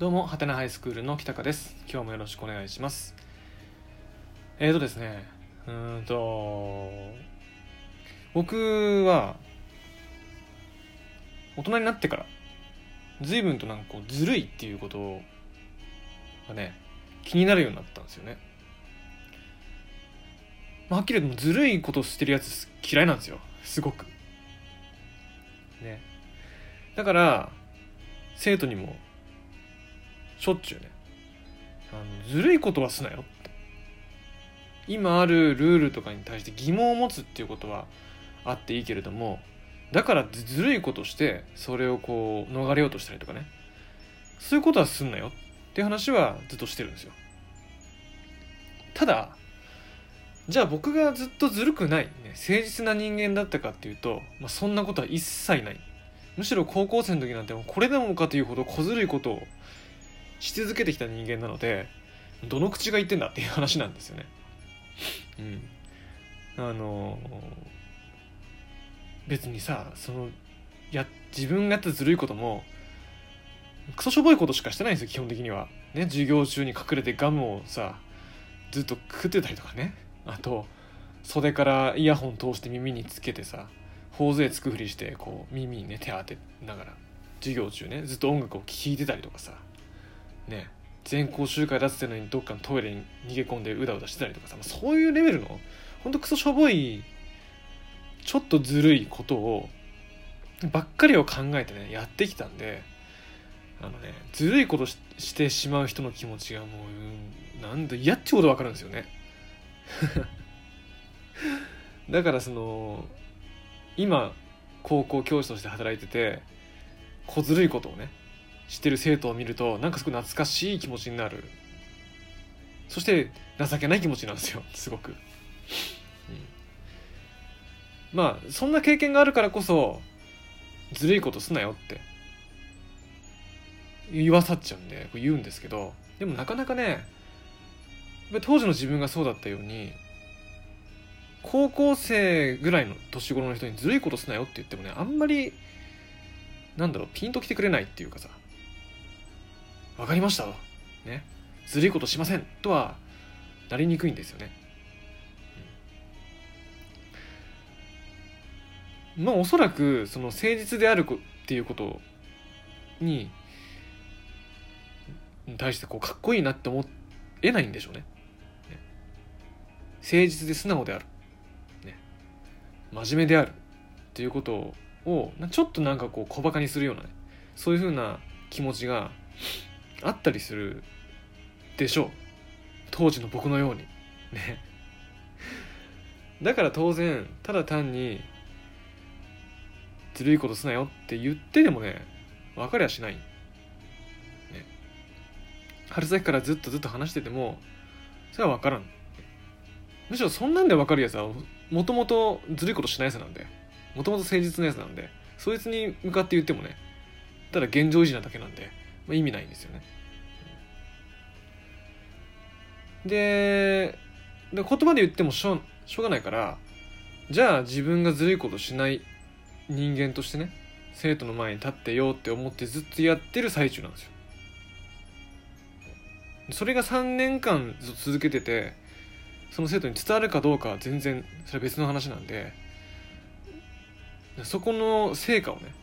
どうも、はてなハイスクールの北香です。今日もよろしくお願いします。えーとですね、うーんと、僕は、大人になってから、随分となんかこう、ずるいっていうことがね、気になるようになったんですよね。まあ、はっきり言ってもずるいことしてるやつ嫌いなんですよ。すごく。ね。だから、生徒にもしょっちゅうね。あのずるいことはすなよって。今あるルールとかに対して疑問を持つっていうことはあっていいけれどもだからずるいことしてそれをこう逃れようとしたりとかね。そういうことはすんなよっていう話はずっとしてるんですよ。ただじゃあ僕がずっとずるくない、ね、誠実な人間だったかっていうと、まあ、そんなことは一切ない。むしろ高校生の時なんてこれでもかというほど小ずるいことをし続けてきた人間なのでどの口が言ってんだっていう話なんですよね。うん、あの別にさそのや自分がやったずるいこともクソしょぼいことしかしてないんですよ基本的には。ね授業中に隠れてガムをさずっと食ってたりとかねあと袖からイヤホン通して耳につけてさ頬杖つくふりしてこう耳にね手当てながら授業中ねずっと音楽を聴いてたりとかさね全校集会出すってのにどっかのトイレに逃げ込んでうだうだしてたりとかさそういうレベルのほんとクソしょぼいちょっとずるいことをばっかりを考えてねやってきたんであのねずるいことししてしまう人の気持ちがもううんなんだ嫌ってことわかるんですよね。だからその今高校教師として働いてて小ずるいことをねしてる生徒を見るとなんかすごい懐かしい気持ちになる。そして情けない気持ちなんですよ。すごく、うん、まあそんな経験があるからこそずるいことすなよって。言わさっちゃうんで言うんですけどでもなかなかね当時の自分がそうだったように高校生ぐらいの年頃の人にずるいことすなよって言ってもねあんまりなんだろうピンときてくれないっていうかさ。分かりました。ね。ずるいことしません。とはなりにくいんですよね、うん、まあおそらくその誠実であるっていうことに対してこうかっこいいなって思えないんでしょうね。ね。誠実で素直である。ね。真面目であるっていうことをちょっとなんかこう小バカにするようなね。そういうふうな気持ちがあったりするでしょう。当時の僕のように。ね。だから当然ただ単にずるいことすなよって言ってでもね分かりゃしない、ね、春先からずっとずっと話しててもそれは分からん。むしろそんなんで分かるやつはもともとずるいことしないやつなんで。もともと誠実なやつなんでそいつに向かって言ってもねただ現状維持なだけなんで、まあ、意味ないんですよね。でで言葉で言ってもしょうしょうがないからじゃあ自分がずるいことしない人間としてね生徒の前に立ってよって思ってずっとやってる最中なんですよ。それが3年間続けててその生徒に伝わるかどうかは全然それは別の話なんでそこの成果をね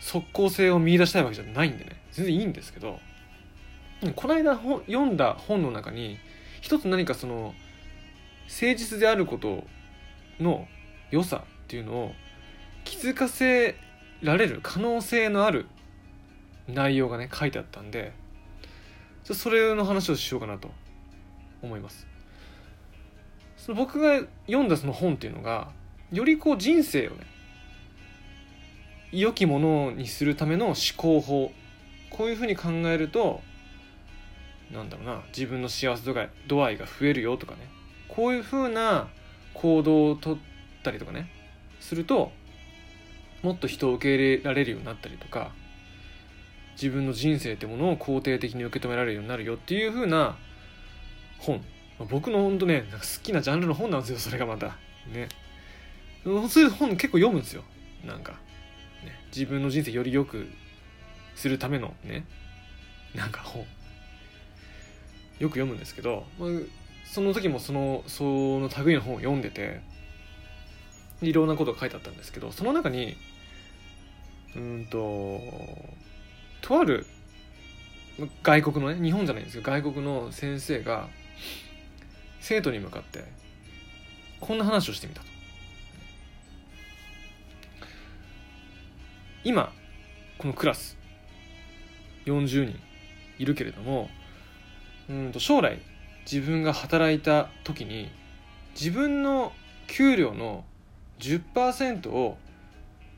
即効性を見出したいわけじゃないんでね。全然いいんですけどこの間読んだ本の中に一つ何かその誠実であることの良さっていうのを気づかせられる可能性のある内容がね書いてあったんでそれの話をしようかなと思います。その僕が読んだその本っていうのがよりこう人生をね良きものにするための思考法。こういうふうに考えるとなんだろうな自分の幸せ度が度合いが増えるよとかね。こういうふうな行動をとったりとかねするともっと人を受け入れられるようになったりとか自分の人生ってものを肯定的に受け止められるようになるよっていうふうな本。僕の本当ね好きなジャンルの本なんですよそれがまた。ね。そういう本結構読むんですよ。なんか、自分の人生より良くするためのねなんか本よく読むんですけど、まあ、その時もそのその類の本を読んでていろんなことが書いてあったんですけどその中にうんととある外国のね日本じゃないんですけど外国の先生が生徒に向かってこんな話をしてみたと。今このクラス40人いるけれどもうんと将来自分が働いた時に自分の給料の10%を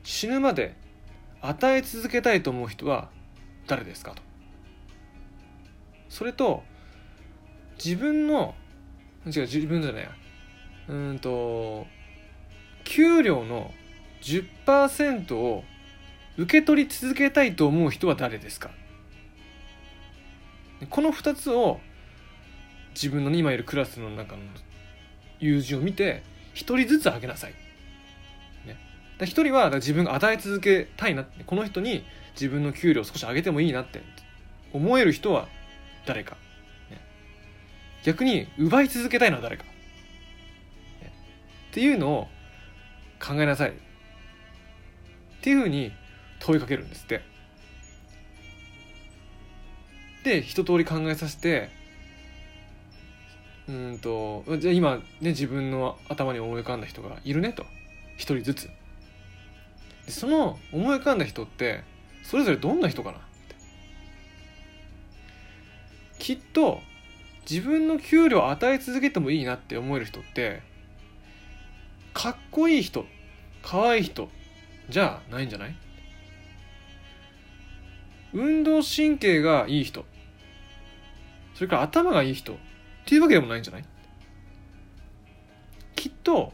死ぬまで与え続けたいと思う人は誰ですかと。それと自分の違う自分じゃないや。うんと給料の10%を受け取り続けたいと思う人は誰ですか？この2つを自分の今いるクラスの中の友人を見て1人ずつあげなさい。ね、1人は自分が与え続けたいなこの人に自分の給料を少し上げてもいいなって思える人は誰か、ね、逆に奪い続けたいのは誰か、ね、っていうのを考えなさい。っていうふうに問いかけるんですって。で一通り考えさせてうんとじゃあ今ね自分の頭に思い浮かんだ人がいるねと。一人ずつ。でその思い浮かんだ人ってそれぞれどんな人かなって。きっと自分の給料を与え続けてもいいなって思える人ってかっこいい人可愛い人じゃないんじゃない？運動神経がいい人。それから頭がいい人。っていうわけでもないんじゃない？きっと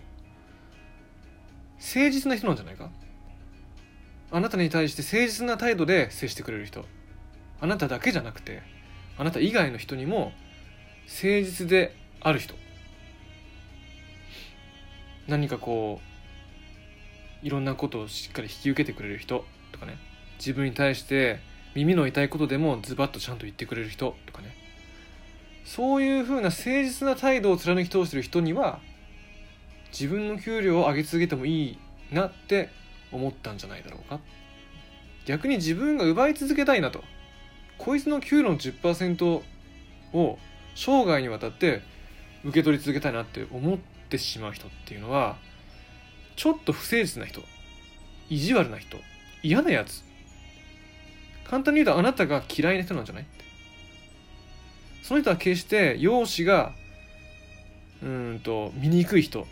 誠実な人なんじゃないか？あなたに対して誠実な態度で接してくれる人。あなただけじゃなくてあなた以外の人にも誠実である人。何かこういろんなことをしっかり引き受けてくれる人とかね。自分に対して耳の痛いことでもズバッとちゃんと言ってくれる人とかね。そういうふうな誠実な態度を貫き通してる人には自分の給料を上げ続けてもいいなって思ったんじゃないだろうか。逆に自分が奪い続けたいなと。こいつの給料の10%を生涯にわたって受け取り続けたいなって思ってしまう人っていうのはちょっと不誠実な人意地悪な人嫌なやつ簡単に言うとあなたが嫌いな人なんじゃない？その人は決して容姿がうんと醜い人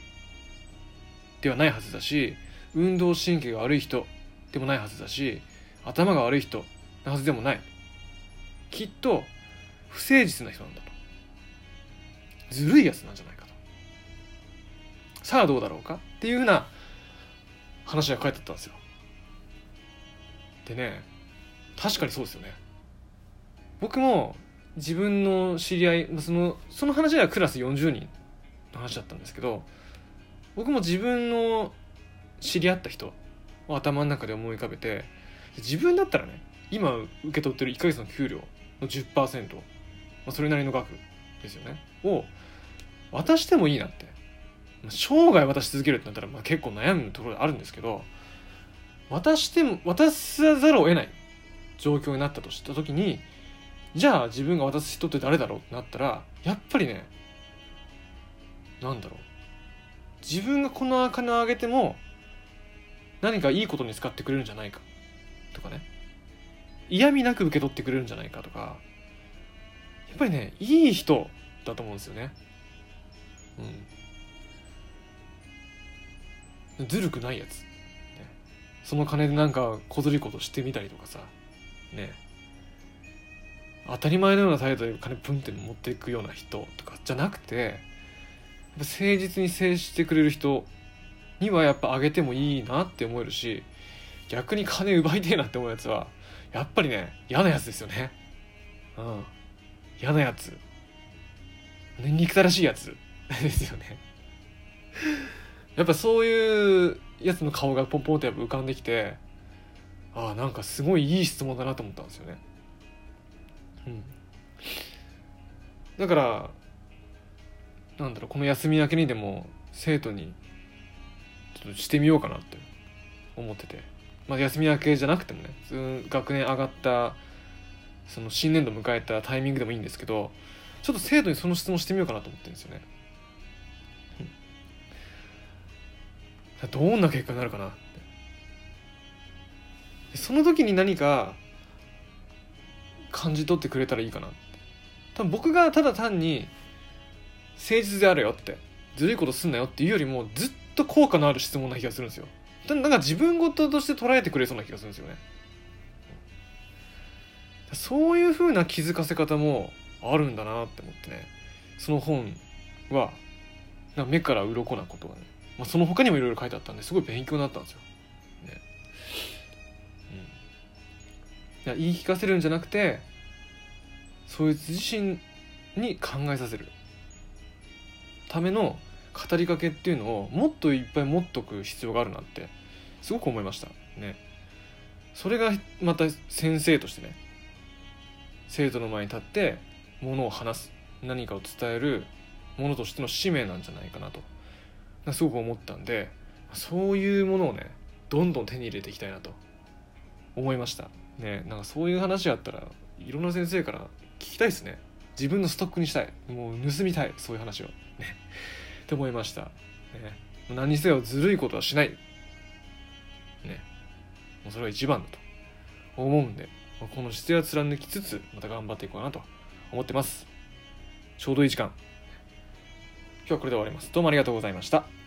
ではないはずだし運動神経が悪い人でもないはずだし頭が悪い人なはずでもない。きっと不誠実な人なんだと。ずるいやつなんじゃないかと。さあどうだろうか？っていうふうな話が書いてあったんですよ。でね確かにそうですよね。僕も自分の知り合いそのその話はクラス40人の話だったんですけど僕も自分の知り合った人を頭の中で思い浮かべて自分だったらね今受け取ってる1ヶ月の給料の10%、まあ、それなりの額ですよね。を渡してもいいなって。生涯渡し続けるってなったらまあ結構悩むところあるんですけど渡しても渡さざるを得ない。状況になったとした時にじゃあ自分が渡す人って誰だろうってなったらやっぱりねなんだろう。自分がこの金をあげても何かいいことに使ってくれるんじゃないか。とかね。嫌味なく受け取ってくれるんじゃないかとか。やっぱりねいい人だと思うんですよね。うん。ずるくないやつ、その金でなんか小ずりことしてみたりとかさ。ね当たり前のような態度で金プンって持っていくような人とかじゃなくて誠実に接してくれる人にはやっぱあげてもいいなって思えるし逆に金奪いてえなって思うやつはやっぱりね嫌なやつですよね。うん。嫌なやつ。憎たらしいやつ。ですよね。やっぱそういうやつの顔がポンポンってやっぱ浮かんできてあなんかすごいいい質問だなと思ったんですよね。うん。だからなんだろうこの休み明けにでも生徒にちょっとしてみようかなって思ってて、まあ、休み明けじゃなくてもね学年上がったその新年度迎えたタイミングでもいいんですけどちょっと生徒にその質問してみようかなと思ってるんですよね。どんな結果になるかな。その時に何か感じ取ってくれたらいいかな多分僕がただ単に誠実であるよって。ずるいことすんなよっていうよりもずっと効果のある質問な気がするんですよ。なんか自分事として捉えてくれそうな気がするんですよね。そういう風な気づかせ方もあるんだなって思ってね。その本はなか目から鱗なことがね、まあ、その他にもいろいろ書いてあったんですごい勉強になったんですよ。言い聞かせるんじゃなくてそいつ自身に考えさせる。ための語りかけっていうのをもっといっぱい持っとく必要があるなってすごく思いました。ね。それがまた先生としてね生徒の前に立ってものを話す。何かを伝える。ものとしての使命なんじゃないかなと。すごく思ったんでそういうものをねどんどん手に入れていきたいなと思いました。ねなんかそういう話があったらいろんな先生から聞きたいですね。自分のストックにしたい。もう盗みたいそういう話を。ね。って思いました、ね、何にせよずるいことはしない。ね。もうそれが一番だと。思うんでこの姿勢は貫きつつまた頑張っていこうかなと。思ってます。ちょうどいい時間。今日はこれで終わります。どうもありがとうございました。